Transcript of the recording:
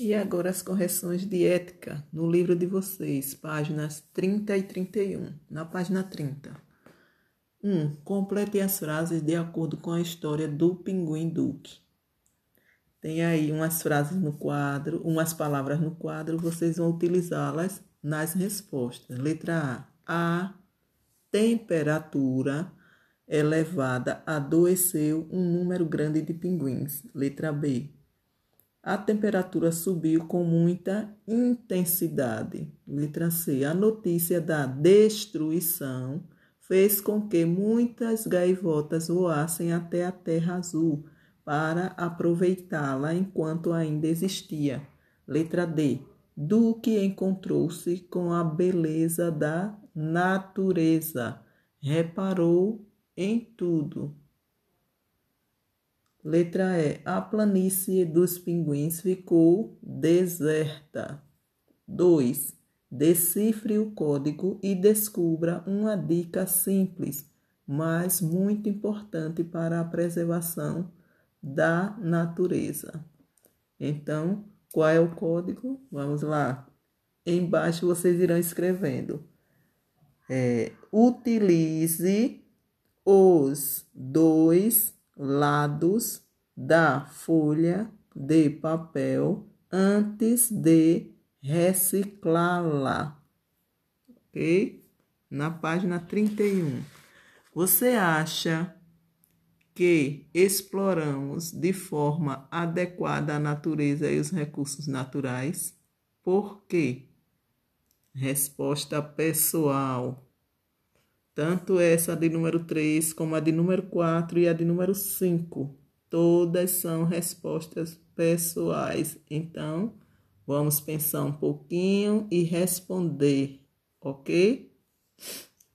E agora as correções de ética no livro de vocês, páginas 30 e 31. Na página 30. 1. Um, complete as frases de acordo com a história do Pinguim Duque. Tem aí umas frases no quadro, umas palavras no quadro, vocês vão utilizá-las nas respostas. Letra A. A temperatura elevada adoeceu um número grande de pinguins. Letra B a temperatura subiu com muita intensidade. Letra C. A notícia da destruição fez com que muitas gaivotas voassem até a Terra Azul para aproveitá-la enquanto ainda existia. Letra D. Duque encontrou-se com a beleza da natureza. Reparou em tudo. Letra E. A planície dos pinguins ficou deserta. 2. Decifre o código e descubra uma dica simples, mas muito importante para a preservação da natureza. Então, qual é o código? Vamos lá. Embaixo vocês irão escrevendo. É, utilize os dois lados da folha de papel antes de reciclá-la. Ok? Na página 31. Você acha que exploramos de forma adequada a natureza e os recursos naturais? Por quê? Resposta pessoal tanto essa de número 3 como a de número 4 e a de número 5. Todas são respostas pessoais. Então, vamos pensar um pouquinho e responder, ok?